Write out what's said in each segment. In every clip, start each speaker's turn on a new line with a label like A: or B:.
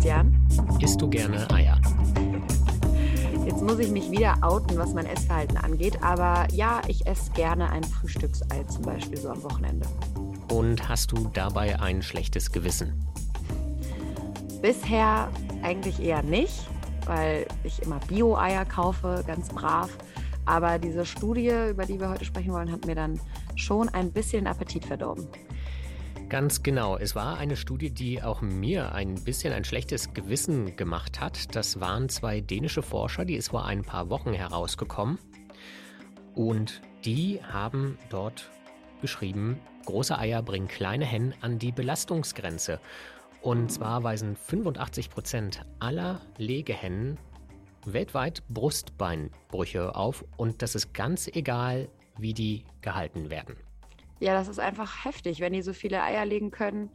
A: Christian.
B: Isst du gerne Eier?
A: Jetzt muss ich mich wieder outen, was mein Essverhalten angeht. Aber ja, ich esse gerne ein Frühstücksei zum Beispiel so am Wochenende.
B: Und hast du dabei ein schlechtes Gewissen?
A: Bisher eigentlich eher nicht, weil ich immer Bio-Eier kaufe, ganz brav. Aber diese Studie, über die wir heute sprechen wollen, hat mir dann schon ein bisschen Appetit verdorben.
B: Ganz genau. Es war eine Studie, die auch mir ein bisschen ein schlechtes Gewissen gemacht hat. Das waren zwei dänische Forscher, die ist vor ein paar Wochen herausgekommen. Und die haben dort geschrieben, große Eier bringen kleine Hennen an die Belastungsgrenze. Und zwar weisen 85 Prozent aller Legehennen weltweit Brustbeinbrüche auf. Und das ist ganz egal, wie die gehalten werden.
A: Ja, das ist einfach heftig, wenn die so viele Eier legen können.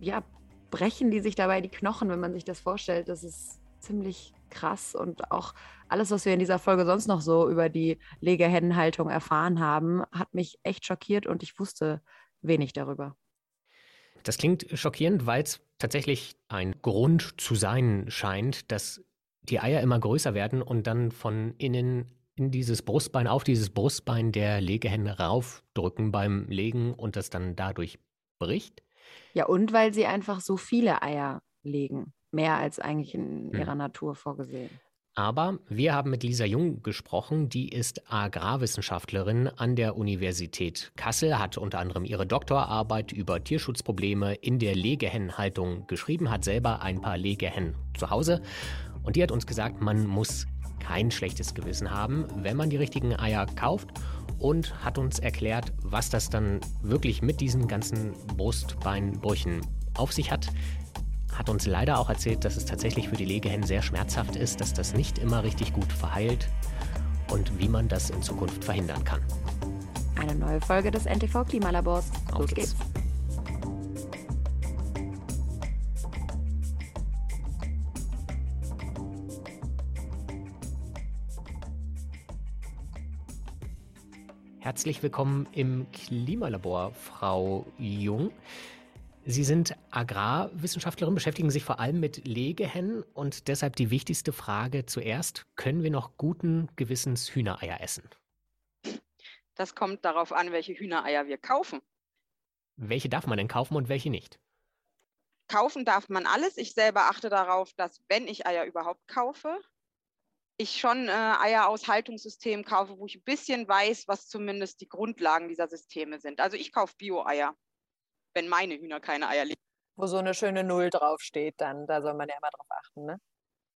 A: Ja, brechen die sich dabei die Knochen, wenn man sich das vorstellt. Das ist ziemlich krass und auch alles, was wir in dieser Folge sonst noch so über die Legehennenhaltung erfahren haben, hat mich echt schockiert und ich wusste wenig darüber.
B: Das klingt schockierend, weil es tatsächlich ein Grund zu sein scheint, dass die Eier immer größer werden und dann von innen in dieses Brustbein, auf dieses Brustbein der Legehenne raufdrücken beim Legen und das dann dadurch bricht.
A: Ja, und weil sie einfach so viele Eier legen. Mehr als eigentlich in hm. ihrer Natur vorgesehen.
B: Aber wir haben mit Lisa Jung gesprochen, die ist Agrarwissenschaftlerin an der Universität Kassel, hat unter anderem ihre Doktorarbeit über Tierschutzprobleme in der Legehennenhaltung geschrieben, hat selber ein paar Legehennen zu Hause und die hat uns gesagt, man muss kein schlechtes Gewissen haben, wenn man die richtigen Eier kauft und hat uns erklärt, was das dann wirklich mit diesen ganzen Brustbeinbrüchen auf sich hat. Hat uns leider auch erzählt, dass es tatsächlich für die Legehennen sehr schmerzhaft ist, dass das nicht immer richtig gut verheilt und wie man das in Zukunft verhindern kann.
A: Eine neue Folge des NTV Klimalabors. Los geht's. geht's.
B: Herzlich willkommen im Klimalabor, Frau Jung. Sie sind Agrarwissenschaftlerin, beschäftigen sich vor allem mit Legehennen und deshalb die wichtigste Frage zuerst, können wir noch guten Gewissens Hühnereier essen?
C: Das kommt darauf an, welche Hühnereier wir kaufen.
B: Welche darf man denn kaufen und welche nicht?
C: Kaufen darf man alles. Ich selber achte darauf, dass wenn ich Eier überhaupt kaufe, ich schon äh, Eier aus Haltungssystemen kaufe, wo ich ein bisschen weiß, was zumindest die Grundlagen dieser Systeme sind. Also ich kaufe Bio-Eier, wenn meine Hühner keine Eier legen.
A: Wo so eine schöne Null draufsteht, dann, da soll man ja immer drauf achten, ne?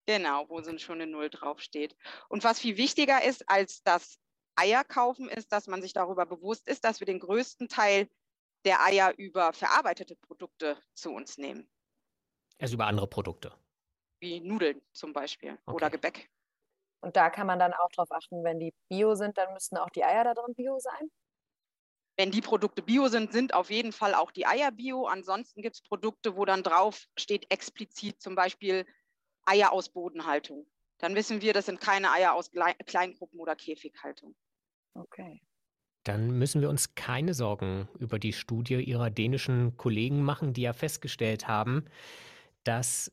C: Genau, wo so eine schöne Null draufsteht. Und was viel wichtiger ist als das Eier kaufen, ist, dass man sich darüber bewusst ist, dass wir den größten Teil der Eier über verarbeitete Produkte zu uns nehmen.
B: Also über andere Produkte.
C: Wie Nudeln zum Beispiel okay. oder Gebäck.
A: Und da kann man dann auch darauf achten, wenn die bio sind, dann müssten auch die Eier da drin bio sein?
C: Wenn die Produkte bio sind, sind auf jeden Fall auch die Eier bio. Ansonsten gibt es Produkte, wo dann drauf steht explizit zum Beispiel Eier aus Bodenhaltung. Dann wissen wir, das sind keine Eier aus Kleingruppen oder Käfighaltung.
A: Okay.
B: Dann müssen wir uns keine Sorgen über die Studie Ihrer dänischen Kollegen machen, die ja festgestellt haben, dass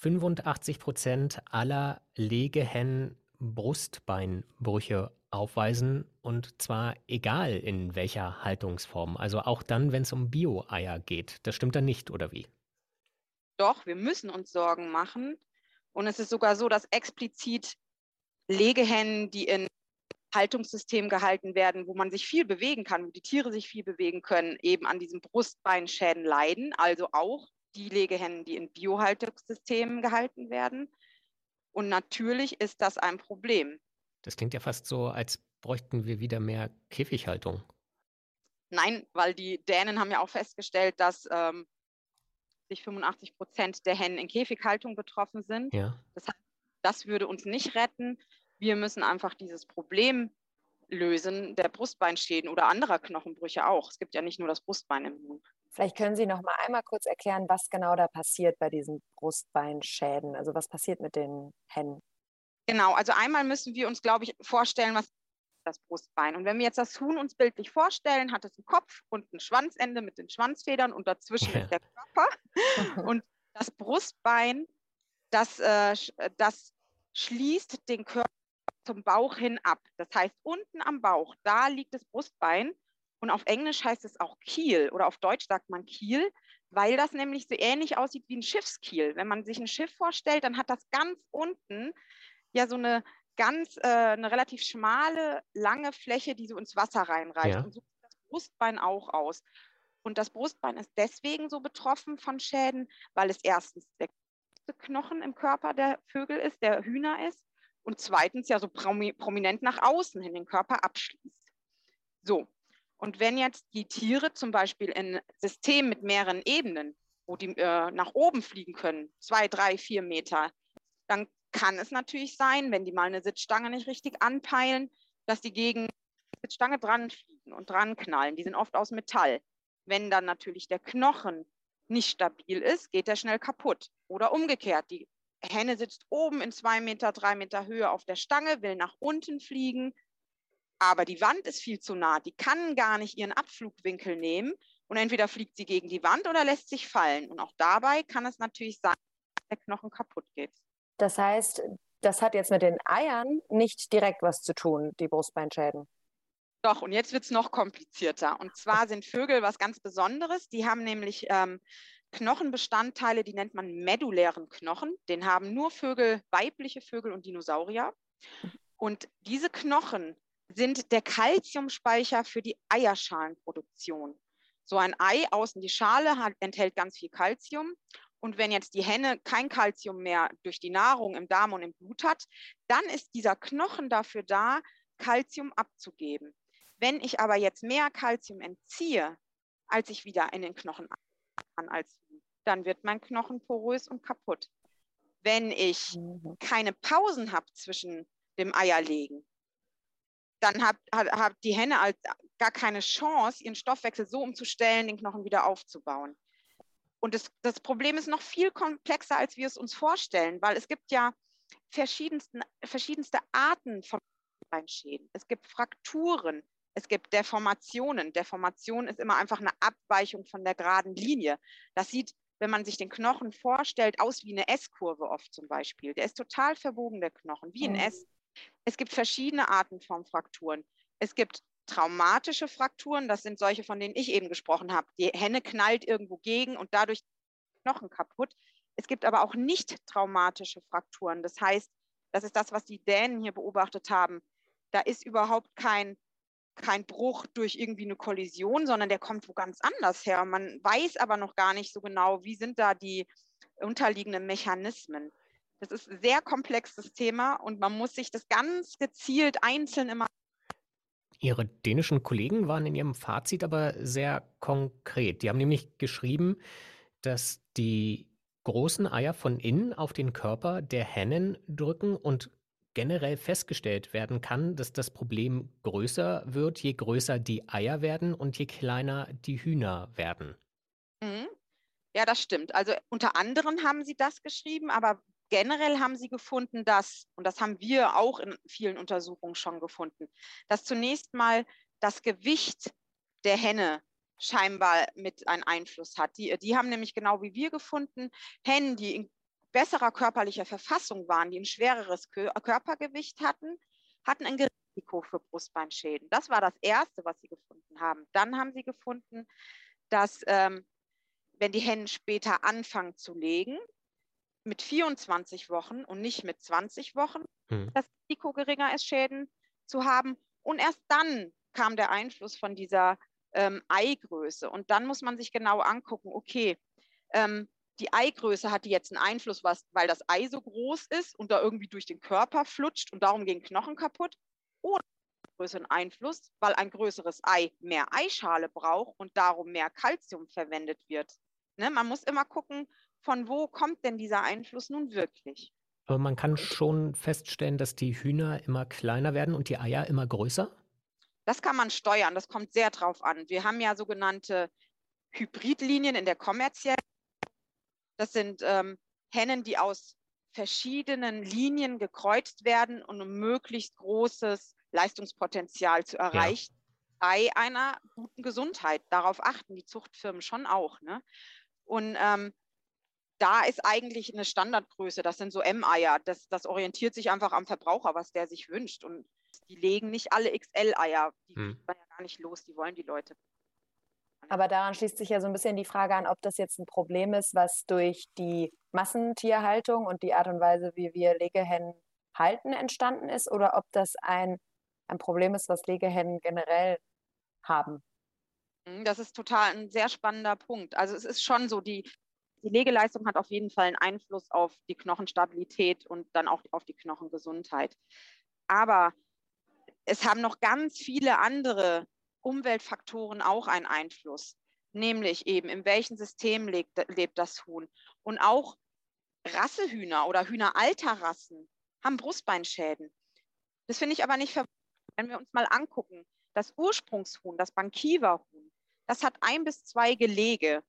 B: 85 Prozent aller Legehennen Brustbeinbrüche aufweisen und zwar egal in welcher Haltungsform. Also auch dann, wenn es um Bio-Eier geht. Das stimmt dann nicht, oder wie?
C: Doch, wir müssen uns Sorgen machen. Und es ist sogar so, dass explizit Legehennen, die in Haltungssystemen gehalten werden, wo man sich viel bewegen kann, wo die Tiere sich viel bewegen können, eben an diesen Brustbeinschäden leiden. Also auch die Legehennen, die in Biohaltungssystemen gehalten werden. Und natürlich ist das ein Problem.
B: Das klingt ja fast so, als bräuchten wir wieder mehr Käfighaltung.
C: Nein, weil die Dänen haben ja auch festgestellt, dass ähm, sich 85 Prozent der Hennen in Käfighaltung betroffen sind.
B: Ja.
C: Das, das würde uns nicht retten. Wir müssen einfach dieses Problem lösen der Brustbeinschäden oder anderer Knochenbrüche auch. Es gibt ja nicht nur das Brustbein im Huhn.
A: Vielleicht können Sie noch mal einmal kurz erklären, was genau da passiert bei diesen Brustbeinschäden. Also was passiert mit den Hennen?
C: Genau, also einmal müssen wir uns, glaube ich, vorstellen, was das Brustbein. Und wenn wir jetzt das Huhn uns bildlich vorstellen, hat es einen Kopf und ein Schwanzende mit den Schwanzfedern und dazwischen ja. ist der Körper. und das Brustbein das, äh, das schließt den Körper zum Bauch hin ab. Das heißt, unten am Bauch, da liegt das Brustbein. Und auf Englisch heißt es auch Kiel oder auf Deutsch sagt man Kiel, weil das nämlich so ähnlich aussieht wie ein Schiffskiel. Wenn man sich ein Schiff vorstellt, dann hat das ganz unten ja so eine ganz, äh, eine relativ schmale, lange Fläche, die so ins Wasser reinreicht. Ja. Und so sieht das Brustbein auch aus. Und das Brustbein ist deswegen so betroffen von Schäden, weil es erstens der Knochen im Körper der Vögel ist, der Hühner ist, und zweitens ja so prominent nach außen hin den Körper abschließt. So, und wenn jetzt die Tiere zum Beispiel in Systemen mit mehreren Ebenen, wo die äh, nach oben fliegen können, zwei, drei, vier Meter, dann kann es natürlich sein, wenn die mal eine Sitzstange nicht richtig anpeilen, dass die gegen die Sitzstange dran fliegen und dran knallen. Die sind oft aus Metall. Wenn dann natürlich der Knochen nicht stabil ist, geht er schnell kaputt. Oder umgekehrt, die Henne sitzt oben in zwei Meter, drei Meter Höhe auf der Stange, will nach unten fliegen, aber die Wand ist viel zu nah. Die kann gar nicht ihren Abflugwinkel nehmen und entweder fliegt sie gegen die Wand oder lässt sich fallen. Und auch dabei kann es natürlich sein, dass der Knochen kaputt geht.
A: Das heißt, das hat jetzt mit den Eiern nicht direkt was zu tun, die Brustbeinschäden.
C: Doch, und jetzt wird es noch komplizierter. Und zwar sind Vögel was ganz Besonderes. Die haben nämlich ähm, Knochenbestandteile, die nennt man medullären Knochen. Den haben nur Vögel, weibliche Vögel und Dinosaurier. Und diese Knochen sind der Kalziumspeicher für die Eierschalenproduktion. So ein Ei außen die Schale hat, enthält ganz viel Kalzium. Und wenn jetzt die Henne kein Kalzium mehr durch die Nahrung im Darm und im Blut hat, dann ist dieser Knochen dafür da, Kalzium abzugeben. Wenn ich aber jetzt mehr Kalzium entziehe, als ich wieder in den Knochen kann als dann wird mein Knochen porös und kaputt. Wenn ich mhm. keine Pausen habe zwischen dem Eierlegen, dann hat, hat, hat die Henne als gar keine Chance, ihren Stoffwechsel so umzustellen, den Knochen wieder aufzubauen. Und das, das Problem ist noch viel komplexer, als wir es uns vorstellen, weil es gibt ja verschiedenste Arten von Beinschäden. Es gibt Frakturen, es gibt Deformationen. Deformation ist immer einfach eine Abweichung von der geraden Linie. Das sieht, wenn man sich den Knochen vorstellt, aus wie eine S-Kurve oft zum Beispiel. Der ist total verbogen, der Knochen, wie ein mhm. S. Es gibt verschiedene Arten von Frakturen. Es gibt traumatische Frakturen, das sind solche, von denen ich eben gesprochen habe. Die Henne knallt irgendwo gegen und dadurch Knochen kaputt. Es gibt aber auch nicht traumatische Frakturen. Das heißt, das ist das, was die Dänen hier beobachtet haben. Da ist überhaupt kein kein Bruch durch irgendwie eine Kollision, sondern der kommt wo ganz anders her. Man weiß aber noch gar nicht so genau, wie sind da die unterliegenden Mechanismen. Das ist ein sehr komplexes Thema und man muss sich das ganz gezielt einzeln immer.
B: Ihre dänischen Kollegen waren in ihrem Fazit aber sehr konkret. Die haben nämlich geschrieben, dass die großen Eier von innen auf den Körper der Hennen drücken und generell festgestellt werden kann, dass das Problem größer wird, je größer die Eier werden und je kleiner die Hühner werden.
C: Mhm. Ja, das stimmt. Also unter anderem haben sie das geschrieben, aber generell haben sie gefunden, dass, und das haben wir auch in vielen Untersuchungen schon gefunden, dass zunächst mal das Gewicht der Henne scheinbar mit einen Einfluss hat. Die, die haben nämlich genau wie wir gefunden, Hennen, die in besserer körperlicher Verfassung waren, die ein schwereres Körpergewicht hatten, hatten ein Risiko für Brustbeinschäden. Das war das Erste, was sie gefunden haben. Dann haben sie gefunden, dass ähm, wenn die Hennen später anfangen zu legen, mit 24 Wochen und nicht mit 20 Wochen, mhm. das Risiko geringer ist, Schäden zu haben. Und erst dann kam der Einfluss von dieser ähm, Eigröße. Und dann muss man sich genau angucken, okay, ähm, die Eigröße hat die jetzt einen Einfluss, was, weil das Ei so groß ist und da irgendwie durch den Körper flutscht und darum gehen Knochen kaputt. Oder größeren Einfluss, weil ein größeres Ei mehr Eischale braucht und darum mehr Kalzium verwendet wird. Ne? Man muss immer gucken, von wo kommt denn dieser Einfluss nun wirklich.
B: Aber man kann schon feststellen, dass die Hühner immer kleiner werden und die Eier immer größer?
C: Das kann man steuern, das kommt sehr drauf an. Wir haben ja sogenannte Hybridlinien in der kommerziellen das sind ähm, Hennen, die aus verschiedenen Linien gekreuzt werden, um ein möglichst großes Leistungspotenzial zu erreichen. Ja. Bei einer guten Gesundheit. Darauf achten die Zuchtfirmen schon auch. Ne? Und ähm, da ist eigentlich eine Standardgröße. Das sind so M-Eier. Das, das orientiert sich einfach am Verbraucher, was der sich wünscht. Und die legen nicht alle XL-Eier. Die hm. man ja gar nicht los. Die wollen die Leute.
A: Aber daran schließt sich ja so ein bisschen die Frage an, ob das jetzt ein Problem ist, was durch die Massentierhaltung und die Art und Weise, wie wir Legehennen halten, entstanden ist, oder ob das ein, ein Problem ist, was Legehennen generell haben.
C: Hm, das ist total ein sehr spannender Punkt. Also es ist schon so, die, die Legeleistung hat auf jeden Fall einen Einfluss auf die Knochenstabilität und dann auch auf die Knochengesundheit. Aber es haben noch ganz viele andere Umweltfaktoren auch einen Einfluss, nämlich eben, in welchem System lebt, lebt das Huhn. Und auch Rassehühner oder Hühner alter Rassen haben Brustbeinschäden. Das finde ich aber nicht verwunderlich, wenn wir uns mal angucken. Das Ursprungshuhn, das Bankiva-Huhn, das hat ein bis zwei Gelege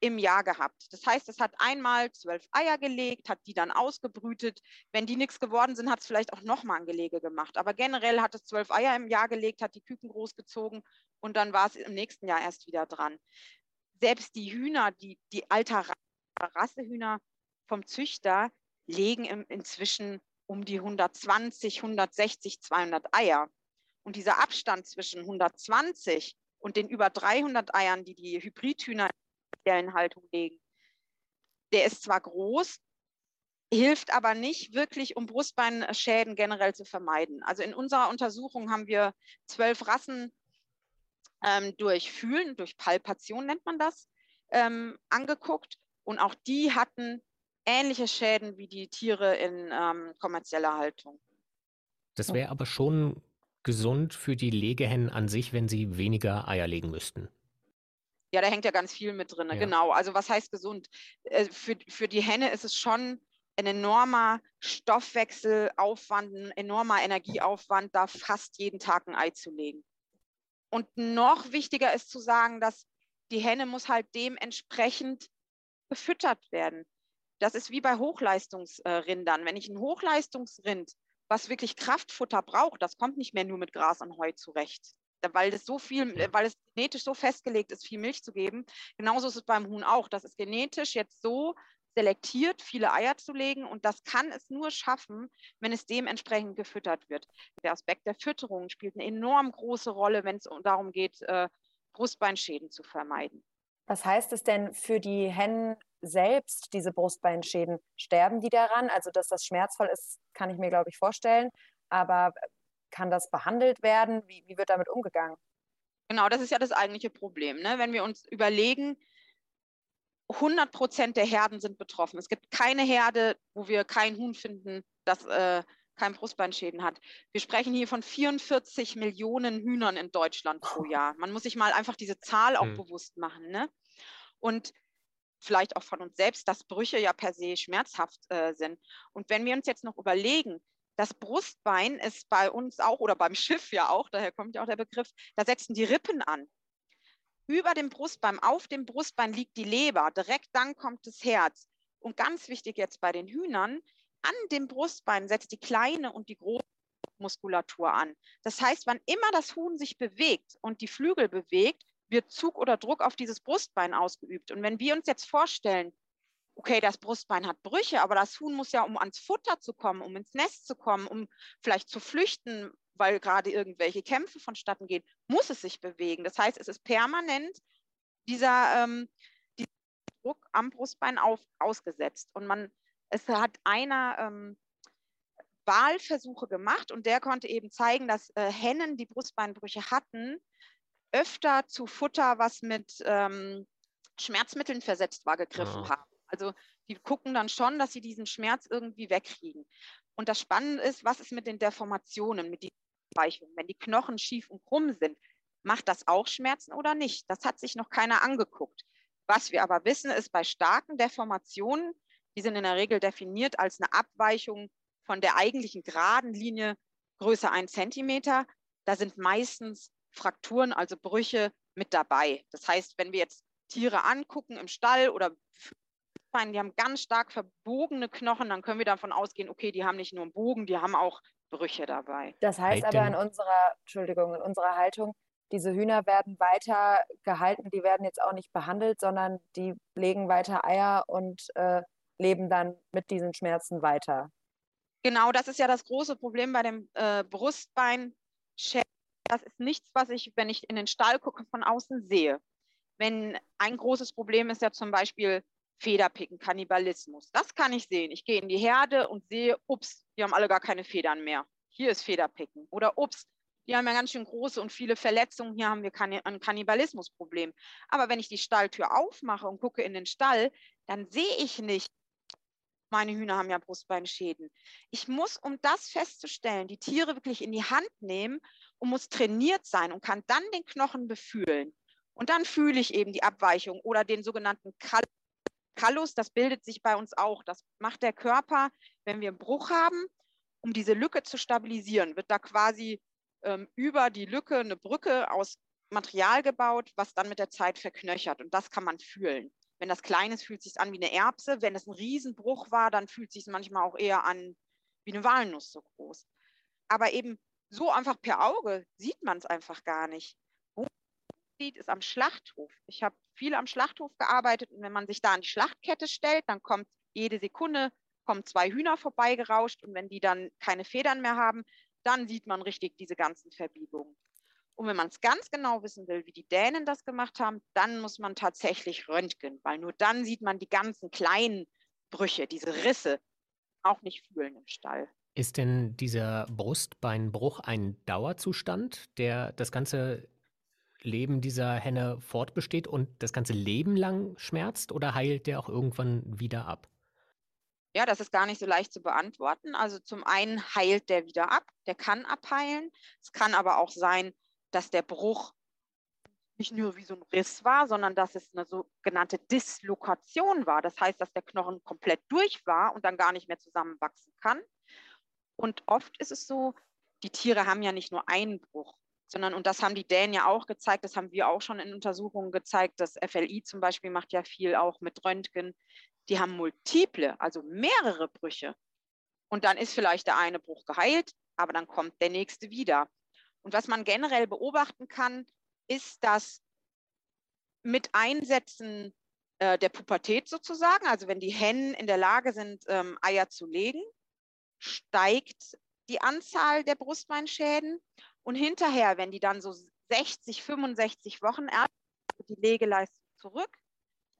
C: im Jahr gehabt. Das heißt, es hat einmal zwölf Eier gelegt, hat die dann ausgebrütet. Wenn die nichts geworden sind, hat es vielleicht auch nochmal ein Gelege gemacht. Aber generell hat es zwölf Eier im Jahr gelegt, hat die Küken großgezogen und dann war es im nächsten Jahr erst wieder dran. Selbst die Hühner, die, die alter Rassehühner vom Züchter, legen im, inzwischen um die 120, 160, 200 Eier. Und dieser Abstand zwischen 120 und den über 300 Eiern, die die Hybridhühner Haltung legen. Der ist zwar groß, hilft aber nicht wirklich, um Brustbeinschäden generell zu vermeiden. Also in unserer Untersuchung haben wir zwölf Rassen ähm, durch Fühlen, durch Palpation nennt man das, ähm, angeguckt. Und auch die hatten ähnliche Schäden wie die Tiere in ähm, kommerzieller Haltung.
B: Das wäre aber schon gesund für die Legehennen an sich, wenn sie weniger Eier legen müssten.
C: Ja, da hängt ja ganz viel mit drin. Ja. Genau. Also was heißt gesund? Äh, für, für die Henne ist es schon ein enormer Stoffwechselaufwand, ein enormer Energieaufwand, da fast jeden Tag ein Ei zu legen. Und noch wichtiger ist zu sagen, dass die Henne muss halt dementsprechend gefüttert werden. Das ist wie bei Hochleistungsrindern. Wenn ich ein Hochleistungsrind, was wirklich Kraftfutter braucht, das kommt nicht mehr nur mit Gras und Heu zurecht weil es so viel, weil es genetisch so festgelegt ist, viel Milch zu geben. Genauso ist es beim Huhn auch. Das ist genetisch jetzt so selektiert, viele Eier zu legen und das kann es nur schaffen, wenn es dementsprechend gefüttert wird. Der Aspekt der Fütterung spielt eine enorm große Rolle, wenn es darum geht, äh, Brustbeinschäden zu vermeiden.
A: Was heißt es denn für die Hennen selbst, diese Brustbeinschäden? Sterben die daran? Also, dass das schmerzvoll ist, kann ich mir, glaube ich, vorstellen. Aber kann das behandelt werden? Wie, wie wird damit umgegangen?
C: Genau, das ist ja das eigentliche Problem. Ne? Wenn wir uns überlegen, 100 Prozent der Herden sind betroffen. Es gibt keine Herde, wo wir kein Huhn finden, das äh, kein Brustbeinschäden hat. Wir sprechen hier von 44 Millionen Hühnern in Deutschland pro Jahr. Man muss sich mal einfach diese Zahl auch mhm. bewusst machen. Ne? Und vielleicht auch von uns selbst, dass Brüche ja per se schmerzhaft äh, sind. Und wenn wir uns jetzt noch überlegen, das Brustbein ist bei uns auch oder beim Schiff ja auch, daher kommt ja auch der Begriff, da setzen die Rippen an. Über dem Brustbein, auf dem Brustbein liegt die Leber, direkt dann kommt das Herz. Und ganz wichtig jetzt bei den Hühnern, an dem Brustbein setzt die kleine und die große Muskulatur an. Das heißt, wann immer das Huhn sich bewegt und die Flügel bewegt, wird Zug oder Druck auf dieses Brustbein ausgeübt. Und wenn wir uns jetzt vorstellen, okay, das Brustbein hat Brüche, aber das Huhn muss ja, um ans Futter zu kommen, um ins Nest zu kommen, um vielleicht zu flüchten, weil gerade irgendwelche Kämpfe vonstatten gehen, muss es sich bewegen. Das heißt, es ist permanent dieser, ähm, dieser Druck am Brustbein auf, ausgesetzt. Und man, es hat einer ähm, Wahlversuche gemacht und der konnte eben zeigen, dass äh, Hennen, die Brustbeinbrüche hatten, öfter zu Futter, was mit ähm, Schmerzmitteln versetzt war, gegriffen oh. haben. Also die gucken dann schon, dass sie diesen Schmerz irgendwie wegkriegen. Und das Spannende ist, was ist mit den Deformationen, mit den Weichungen? Wenn die Knochen schief und krumm sind, macht das auch Schmerzen oder nicht? Das hat sich noch keiner angeguckt. Was wir aber wissen, ist bei starken Deformationen, die sind in der Regel definiert als eine Abweichung von der eigentlichen geraden Linie größer ein Zentimeter. Da sind meistens Frakturen, also Brüche mit dabei. Das heißt, wenn wir jetzt Tiere angucken im Stall oder Beinen, die haben ganz stark verbogene Knochen, dann können wir davon ausgehen, okay, die haben nicht nur einen Bogen, die haben auch Brüche dabei.
A: Das heißt aber in unserer, Entschuldigung, in unserer Haltung, diese Hühner werden weiter gehalten, die werden jetzt auch nicht behandelt, sondern die legen weiter Eier und äh, leben dann mit diesen Schmerzen weiter.
C: Genau, das ist ja das große Problem bei dem äh, Brustbein. Das ist nichts, was ich, wenn ich in den Stall gucke, von außen sehe. Wenn ein großes Problem ist ja zum Beispiel Federpicken, Kannibalismus. Das kann ich sehen. Ich gehe in die Herde und sehe, ups, die haben alle gar keine Federn mehr. Hier ist Federpicken. Oder ups, die haben ja ganz schön große und viele Verletzungen. Hier haben wir ein Kannibalismusproblem. Aber wenn ich die Stalltür aufmache und gucke in den Stall, dann sehe ich nicht, meine Hühner haben ja Brustbeinschäden. Ich muss, um das festzustellen, die Tiere wirklich in die Hand nehmen und muss trainiert sein und kann dann den Knochen befühlen. Und dann fühle ich eben die Abweichung oder den sogenannten Kallus. Das bildet sich bei uns auch. Das macht der Körper, wenn wir einen Bruch haben, um diese Lücke zu stabilisieren, wird da quasi ähm, über die Lücke eine Brücke aus Material gebaut, was dann mit der Zeit verknöchert. Und das kann man fühlen. Wenn das klein ist, fühlt es sich an wie eine Erbse. Wenn es ein Riesenbruch war, dann fühlt es sich manchmal auch eher an wie eine Walnuss so groß. Aber eben so einfach per Auge sieht man es einfach gar nicht. Sieht es am Schlachthof? Ich habe viel am Schlachthof gearbeitet und wenn man sich da an die Schlachtkette stellt, dann kommt jede Sekunde kommen zwei Hühner vorbeigerauscht und wenn die dann keine Federn mehr haben, dann sieht man richtig diese ganzen Verbiegungen. Und wenn man es ganz genau wissen will, wie die Dänen das gemacht haben, dann muss man tatsächlich röntgen, weil nur dann sieht man die ganzen kleinen Brüche, diese Risse, auch nicht fühlen im Stall.
B: Ist denn dieser Brustbeinbruch ein Dauerzustand, der das ganze Leben dieser Henne fortbesteht und das ganze Leben lang schmerzt oder heilt der auch irgendwann wieder ab?
C: Ja, das ist gar nicht so leicht zu beantworten. Also zum einen heilt der wieder ab, der kann abheilen. Es kann aber auch sein, dass der Bruch nicht nur wie so ein Riss war, sondern dass es eine sogenannte Dislokation war. Das heißt, dass der Knochen komplett durch war und dann gar nicht mehr zusammenwachsen kann. Und oft ist es so, die Tiere haben ja nicht nur einen Bruch, sondern, und das haben die Dänen ja auch gezeigt, das haben wir auch schon in Untersuchungen gezeigt, das FLI zum Beispiel macht ja viel auch mit Röntgen, die haben multiple, also mehrere Brüche. Und dann ist vielleicht der eine Bruch geheilt, aber dann kommt der nächste wieder. Und was man generell beobachten kann, ist, dass mit Einsätzen äh, der Pubertät sozusagen, also wenn die Hennen in der Lage sind, ähm, Eier zu legen, steigt die Anzahl der Brustbeinschäden. Und hinterher, wenn die dann so 60, 65 Wochen erst die Legeleistung zurück,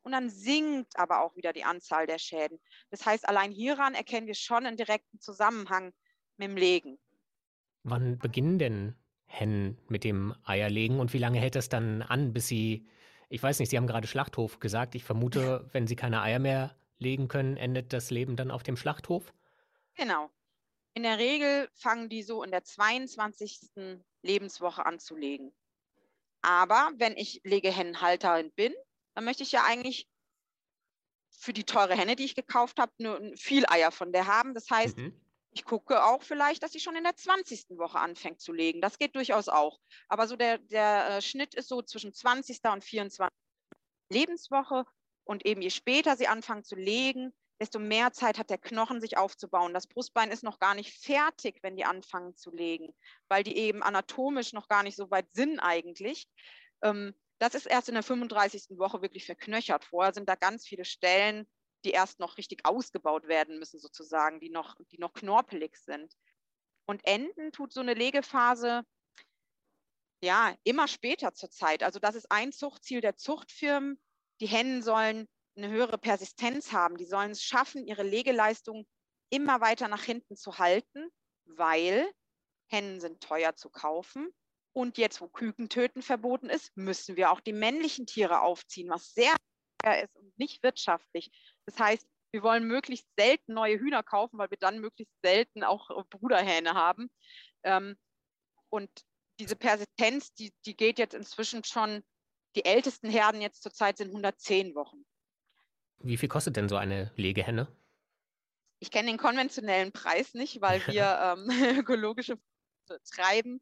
C: und dann sinkt aber auch wieder die Anzahl der Schäden. Das heißt, allein hieran erkennen wir schon einen direkten Zusammenhang mit dem Legen.
B: Wann beginnen denn Hennen mit dem Eierlegen und wie lange hält das dann an, bis sie, ich weiß nicht, Sie haben gerade Schlachthof gesagt. Ich vermute, wenn sie keine Eier mehr legen können, endet das Leben dann auf dem Schlachthof?
C: Genau. In der Regel fangen die so in der 22. Lebenswoche an zu legen. Aber wenn ich Legehennenhalterin bin, dann möchte ich ja eigentlich für die teure Henne, die ich gekauft habe, nur viel Eier von der haben. Das heißt, mhm. ich gucke auch vielleicht, dass sie schon in der 20. Woche anfängt zu legen. Das geht durchaus auch. Aber so der, der äh, Schnitt ist so zwischen 20. und 24. Lebenswoche. Und eben je später sie anfangen zu legen, desto mehr Zeit hat der Knochen, sich aufzubauen. Das Brustbein ist noch gar nicht fertig, wenn die anfangen zu legen, weil die eben anatomisch noch gar nicht so weit sind eigentlich. Ähm, das ist erst in der 35. Woche wirklich verknöchert. Vorher sind da ganz viele Stellen, die erst noch richtig ausgebaut werden müssen, sozusagen, die noch, die noch knorpelig sind. Und enden tut so eine Legephase ja immer später zur Zeit. Also das ist ein Zuchtziel der Zuchtfirmen. Die Hennen sollen eine höhere Persistenz haben. Die sollen es schaffen, ihre Legeleistung immer weiter nach hinten zu halten, weil Hennen sind teuer zu kaufen und jetzt, wo Kükentöten verboten ist, müssen wir auch die männlichen Tiere aufziehen, was sehr teuer ist und nicht wirtschaftlich. Das heißt, wir wollen möglichst selten neue Hühner kaufen, weil wir dann möglichst selten auch äh, Bruderhähne haben. Ähm, und diese Persistenz, die, die geht jetzt inzwischen schon, die ältesten Herden jetzt zurzeit sind 110 Wochen.
B: Wie viel kostet denn so eine Legehenne?
C: Ich kenne den konventionellen Preis nicht, weil wir ähm, ökologische treiben.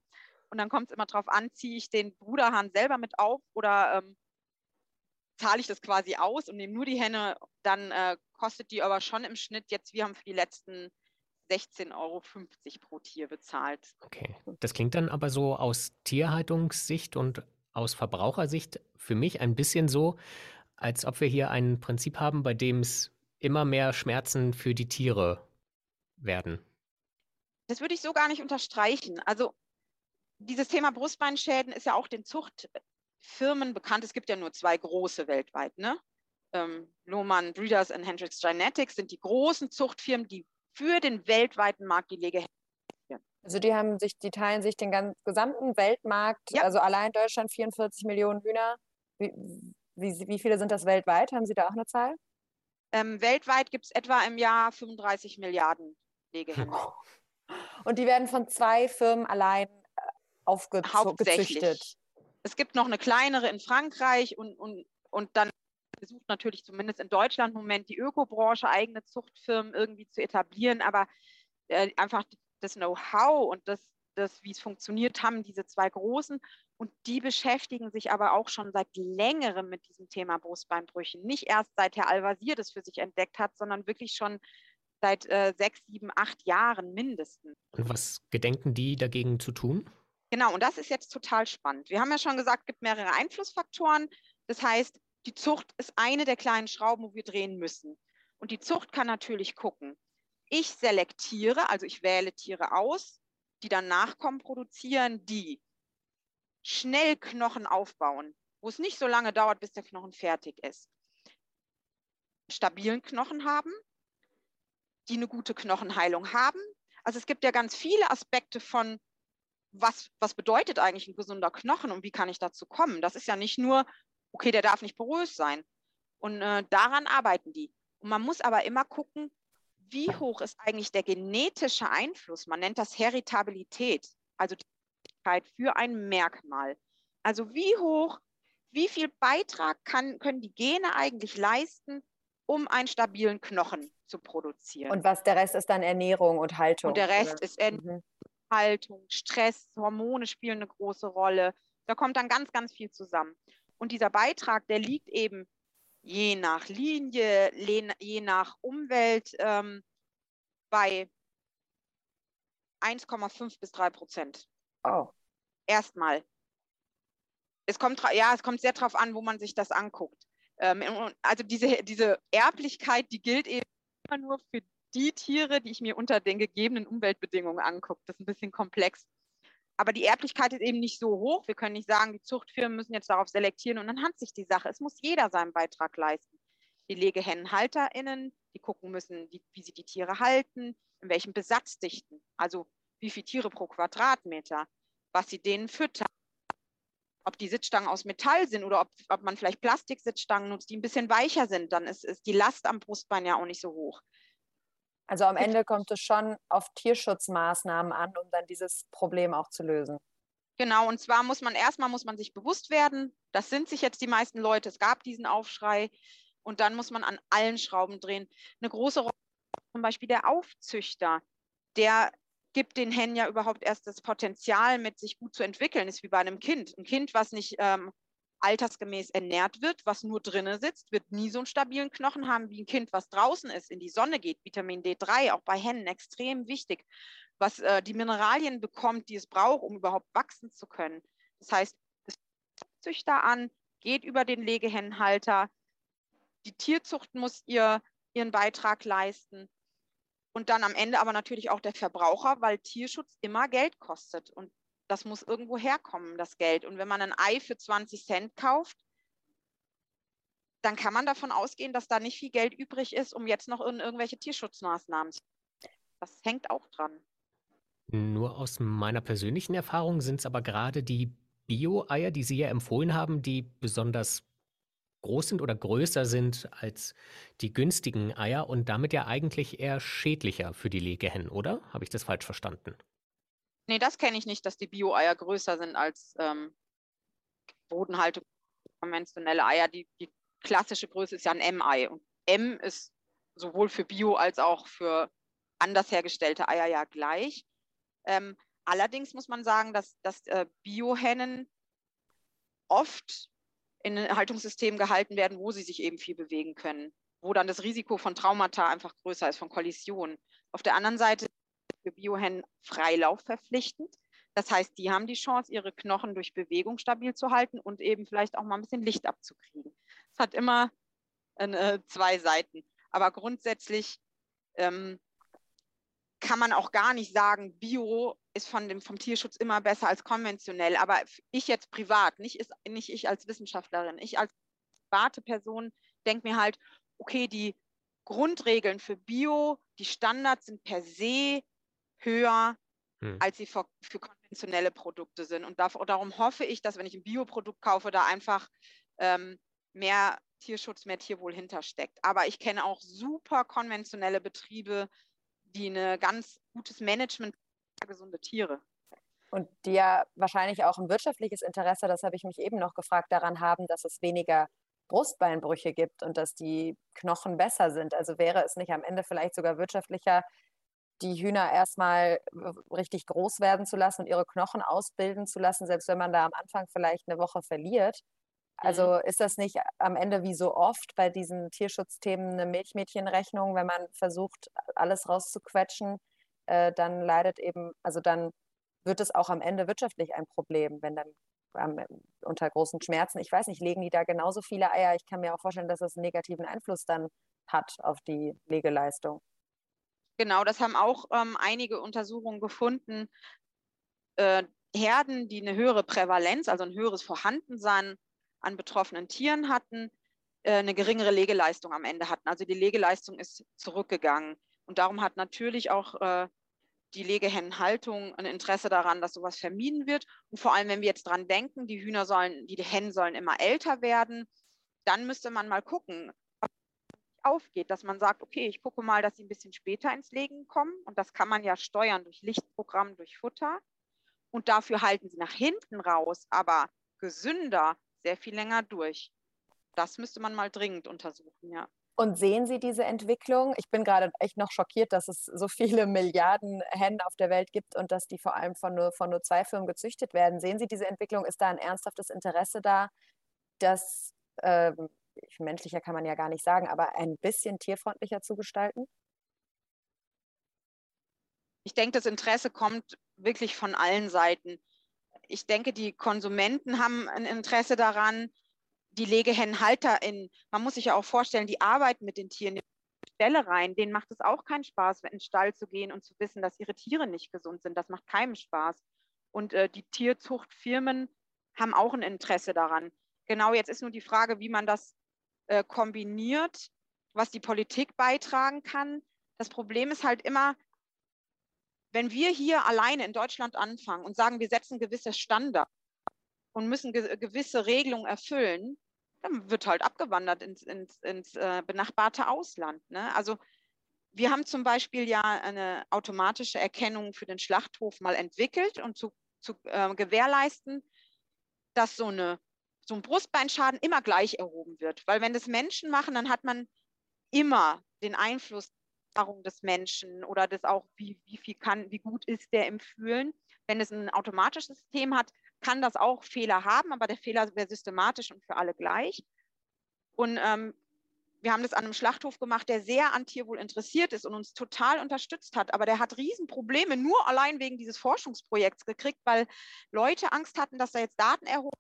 C: Und dann kommt es immer darauf an, ziehe ich den Bruderhahn selber mit auf oder ähm, zahle ich das quasi aus und nehme nur die Henne. Dann äh, kostet die aber schon im Schnitt jetzt, wir haben für die letzten 16,50 Euro pro Tier bezahlt.
B: Okay, das klingt dann aber so aus Tierhaltungssicht und aus Verbrauchersicht für mich ein bisschen so, als ob wir hier ein Prinzip haben, bei dem es immer mehr Schmerzen für die Tiere werden.
C: Das würde ich so gar nicht unterstreichen. Also dieses Thema Brustbeinschäden ist ja auch den Zuchtfirmen bekannt. Es gibt ja nur zwei große weltweit. Ne? Ähm, Lohmann Breeders und Hendrix Genetics sind die großen Zuchtfirmen, die für den weltweiten Markt die Lege
A: also die haben sich, die teilen sich den ganzen, gesamten Weltmarkt, ja. also allein Deutschland 44 Millionen Hühner. Wie, wie, wie viele sind das weltweit? Haben Sie da auch eine Zahl?
C: Ähm, weltweit gibt es etwa im Jahr 35 Milliarden Legehennen.
A: Und die werden von zwei Firmen allein äh, aufgezüchtet.
C: Es gibt noch eine kleinere in Frankreich und, und, und dann versucht natürlich zumindest in Deutschland im Moment die Ökobranche eigene Zuchtfirmen irgendwie zu etablieren, aber äh, einfach das Know-how und das, das wie es funktioniert, haben diese zwei großen. Und die beschäftigen sich aber auch schon seit längerem mit diesem Thema Brustbeinbrüchen. Nicht erst seit Herr Al-Wazir das für sich entdeckt hat, sondern wirklich schon seit äh, sechs, sieben, acht Jahren mindestens.
B: Und was gedenken die dagegen zu tun?
C: Genau, und das ist jetzt total spannend. Wir haben ja schon gesagt, es gibt mehrere Einflussfaktoren. Das heißt, die Zucht ist eine der kleinen Schrauben, wo wir drehen müssen. Und die Zucht kann natürlich gucken, ich selektiere, also ich wähle Tiere aus, die dann Nachkommen produzieren, die schnell Knochen aufbauen, wo es nicht so lange dauert, bis der Knochen fertig ist. Stabilen Knochen haben, die eine gute Knochenheilung haben. Also es gibt ja ganz viele Aspekte von, was, was bedeutet eigentlich ein gesunder Knochen und wie kann ich dazu kommen. Das ist ja nicht nur, okay, der darf nicht porös sein. Und äh, daran arbeiten die. Und man muss aber immer gucken, wie hoch ist eigentlich der genetische Einfluss? Man nennt das Heritabilität, also die für ein Merkmal. Also wie hoch, wie viel Beitrag kann, können die Gene eigentlich leisten, um einen stabilen Knochen zu produzieren?
A: Und was der Rest ist dann Ernährung und Haltung.
C: Und der Rest oder? ist Ernährung, mhm. Haltung, Stress, Hormone spielen eine große Rolle. Da kommt dann ganz, ganz viel zusammen. Und dieser Beitrag, der liegt eben je nach Linie, je nach Umwelt ähm, bei 1,5 bis 3 Prozent.
A: Oh.
C: Erstmal. Es kommt, ja, es kommt sehr darauf an, wo man sich das anguckt. Ähm, also diese, diese Erblichkeit, die gilt eben immer nur für die Tiere, die ich mir unter den gegebenen Umweltbedingungen angucke. Das ist ein bisschen komplex. Aber die Erblichkeit ist eben nicht so hoch. Wir können nicht sagen, die Zuchtfirmen müssen jetzt darauf selektieren und dann hat sich die Sache. Es muss jeder seinen Beitrag leisten. Die LegehennenhalterInnen, die gucken müssen, wie, wie sie die Tiere halten, in welchen Besatzdichten, also wie viele Tiere pro Quadratmeter, was sie denen füttern, ob die Sitzstangen aus Metall sind oder ob, ob man vielleicht Plastiksitzstangen nutzt, die ein bisschen weicher sind, dann ist, ist die Last am Brustbein ja auch nicht so hoch.
A: Also am Ende kommt es schon auf Tierschutzmaßnahmen an, um dann dieses Problem auch zu lösen.
C: Genau, und zwar muss man erstmal muss man sich bewusst werden, das sind sich jetzt die meisten Leute, es gab diesen Aufschrei und dann muss man an allen Schrauben drehen. Eine große Rolle zum Beispiel der Aufzüchter, der gibt den Hennen ja überhaupt erst das Potenzial mit, sich gut zu entwickeln, ist wie bei einem Kind. Ein Kind, was nicht ähm, altersgemäß ernährt wird, was nur drinnen sitzt, wird nie so einen stabilen Knochen haben wie ein Kind, was draußen ist, in die Sonne geht. Vitamin D3, auch bei Hennen extrem wichtig, was äh, die Mineralien bekommt, die es braucht, um überhaupt wachsen zu können. Das heißt, es Züchter an, geht über den Legehennenhalter. Die Tierzucht muss ihr, ihren Beitrag leisten. Und dann am Ende aber natürlich auch der Verbraucher, weil Tierschutz immer Geld kostet. Und das muss irgendwo herkommen, das Geld. Und wenn man ein Ei für 20 Cent kauft, dann kann man davon ausgehen, dass da nicht viel Geld übrig ist, um jetzt noch in irgendwelche Tierschutzmaßnahmen zu. Das hängt auch dran.
B: Nur aus meiner persönlichen Erfahrung sind es aber gerade die Bio-Eier, die Sie ja empfohlen haben, die besonders groß sind oder größer sind als die günstigen Eier und damit ja eigentlich eher schädlicher für die Legehennen, oder? Habe ich das falsch verstanden?
C: Nee, das kenne ich nicht, dass die Bio-Eier größer sind als ähm, Bodenhaltung konventionelle Eier. Die, die klassische Größe ist ja ein M-Ei. Und M ist sowohl für Bio als auch für anders hergestellte Eier ja gleich. Ähm, allerdings muss man sagen, dass, dass äh, Biohennen oft in Haltungssystemen gehalten werden, wo sie sich eben viel bewegen können, wo dann das Risiko von Traumata einfach größer ist, von Kollisionen. Auf der anderen Seite für Biohennen Freilauf verpflichtend. Das heißt, die haben die Chance, ihre Knochen durch Bewegung stabil zu halten und eben vielleicht auch mal ein bisschen Licht abzukriegen. Es hat immer äh, zwei Seiten. Aber grundsätzlich ähm, kann man auch gar nicht sagen, Bio ist von dem, vom Tierschutz immer besser als konventionell. Aber ich jetzt privat, nicht, ist, nicht ich als Wissenschaftlerin, ich als private Person denke mir halt, okay, die Grundregeln für Bio, die Standards sind per se höher, hm. als sie für, für, konventionelle Produkte sind. Und darum hoffe ich, dass wenn ich ein Bioprodukt kaufe, da einfach ähm, mehr Tierschutz, mehr Tierwohl hintersteckt. Aber ich kenne auch super konventionelle Betriebe, die ein ganz gutes Management gesunde Tiere.
A: Und die ja wahrscheinlich auch ein wirtschaftliches Interesse, das habe ich mich eben noch gefragt, daran haben, dass es weniger Brustbeinbrüche gibt und dass die Knochen besser sind. Also wäre es nicht am Ende vielleicht sogar wirtschaftlicher, die Hühner erstmal richtig groß werden zu lassen und ihre Knochen ausbilden zu lassen, selbst wenn man da am Anfang vielleicht eine Woche verliert. Also mhm. ist das nicht am Ende wie so oft bei diesen Tierschutzthemen eine Milchmädchenrechnung, wenn man versucht, alles rauszuquetschen, äh, dann leidet eben, also dann wird es auch am Ende wirtschaftlich ein Problem, wenn dann ähm, unter großen Schmerzen, ich weiß nicht, legen die da genauso viele Eier? Ich kann mir auch vorstellen, dass das einen negativen Einfluss dann hat auf die Legeleistung.
C: Genau, das haben auch ähm, einige Untersuchungen gefunden. Äh, Herden, die eine höhere Prävalenz, also ein höheres Vorhandensein an betroffenen Tieren hatten, äh, eine geringere Legeleistung am Ende hatten. Also die Legeleistung ist zurückgegangen. Und darum hat natürlich auch äh, die Legehennenhaltung ein Interesse daran, dass sowas vermieden wird. Und vor allem, wenn wir jetzt dran denken, die Hühner sollen, die Hennen sollen immer älter werden, dann müsste man mal gucken, aufgeht, dass man sagt, okay, ich gucke mal, dass sie ein bisschen später ins Legen kommen. Und das kann man ja steuern durch Lichtprogramm, durch Futter. Und dafür halten sie nach hinten raus, aber gesünder, sehr viel länger durch. Das müsste man mal dringend untersuchen, ja.
A: Und sehen Sie diese Entwicklung? Ich bin gerade echt noch schockiert, dass es so viele Milliarden Hennen auf der Welt gibt und dass die vor allem von nur, von nur zwei Firmen gezüchtet werden. Sehen Sie diese Entwicklung? Ist da ein ernsthaftes Interesse da, das äh, menschlicher kann man ja gar nicht sagen, aber ein bisschen tierfreundlicher zu gestalten?
C: Ich denke, das Interesse kommt wirklich von allen Seiten. Ich denke, die Konsumenten haben ein Interesse daran, die LegehennenhalterInnen, man muss sich ja auch vorstellen, die arbeiten mit den Tieren in die Stelle rein, denen macht es auch keinen Spaß, in den Stall zu gehen und zu wissen, dass ihre Tiere nicht gesund sind. Das macht keinem Spaß. Und äh, die Tierzuchtfirmen haben auch ein Interesse daran. Genau jetzt ist nur die Frage, wie man das äh, kombiniert, was die Politik beitragen kann. Das Problem ist halt immer, wenn wir hier alleine in Deutschland anfangen und sagen, wir setzen gewisse Standards und müssen ge gewisse Regelungen erfüllen, dann wird halt abgewandert ins, ins, ins äh, benachbarte Ausland. Ne? Also wir haben zum Beispiel ja eine automatische Erkennung für den Schlachthof mal entwickelt und zu, zu äh, gewährleisten, dass so, eine, so ein Brustbeinschaden immer gleich erhoben wird. Weil wenn das Menschen machen, dann hat man immer den Einfluss des Menschen oder das auch, wie, wie viel kann, wie gut ist der im Fühlen. Wenn es ein automatisches System hat, kann das auch Fehler haben, aber der Fehler wäre systematisch und für alle gleich. Und ähm, wir haben das an einem Schlachthof gemacht, der sehr an Tierwohl interessiert ist und uns total unterstützt hat. Aber der hat Riesenprobleme nur allein wegen dieses Forschungsprojekts gekriegt, weil Leute Angst hatten, dass da jetzt Daten erhoben,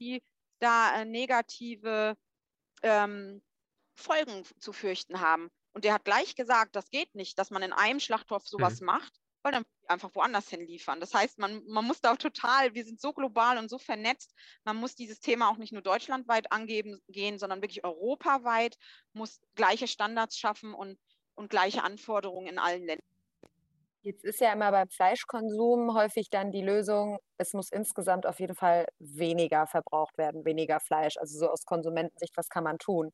C: die da äh, negative ähm, Folgen zu fürchten haben. Und der hat gleich gesagt, das geht nicht, dass man in einem Schlachthof sowas mhm. macht weil dann einfach woanders hin liefern. Das heißt, man, man muss da auch total, wir sind so global und so vernetzt, man muss dieses Thema auch nicht nur deutschlandweit angeben gehen, sondern wirklich europaweit, muss gleiche Standards schaffen und, und gleiche Anforderungen in allen Ländern.
A: Jetzt ist ja immer beim Fleischkonsum häufig dann die Lösung, es muss insgesamt auf jeden Fall weniger verbraucht werden, weniger Fleisch. Also so aus Konsumentensicht, was kann man tun?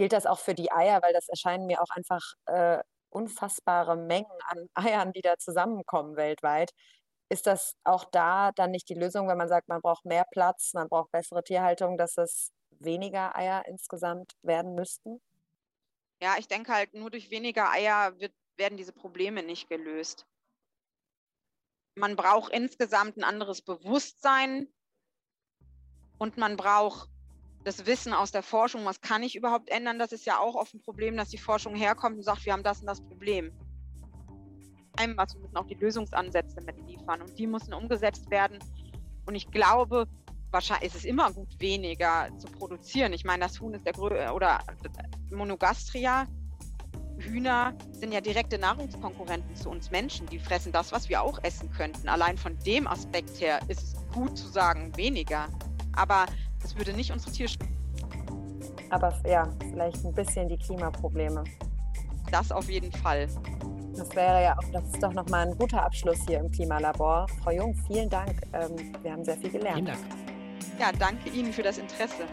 A: Gilt das auch für die Eier, weil das erscheinen mir auch einfach äh, unfassbare Mengen an Eiern, die da zusammenkommen weltweit. Ist das auch da dann nicht die Lösung, wenn man sagt, man braucht mehr Platz, man braucht bessere Tierhaltung, dass es weniger Eier insgesamt werden müssten?
C: Ja, ich denke halt, nur durch weniger Eier wird, werden diese Probleme nicht gelöst. Man braucht insgesamt ein anderes Bewusstsein und man braucht das Wissen aus der Forschung, was kann ich überhaupt ändern, das ist ja auch oft ein Problem, dass die Forschung herkommt und sagt, wir haben das und das Problem. was, wir müssen auch die Lösungsansätze mitliefern und die müssen umgesetzt werden. Und ich glaube, wahrscheinlich ist es immer gut, weniger zu produzieren. Ich meine, das Huhn ist der größte, oder Monogastria, Hühner sind ja direkte Nahrungskonkurrenten zu uns Menschen. Die fressen das, was wir auch essen könnten. Allein von dem Aspekt her ist es gut zu sagen, weniger. Aber das würde nicht unsere Tierschutz.
A: Aber ja, vielleicht ein bisschen die Klimaprobleme.
C: Das auf jeden Fall.
A: Das wäre ja auch, das ist doch nochmal ein guter Abschluss hier im Klimalabor. Frau Jung, vielen Dank. Ähm, wir haben sehr viel gelernt.
B: Vielen Dank.
C: Ja, danke Ihnen für das Interesse.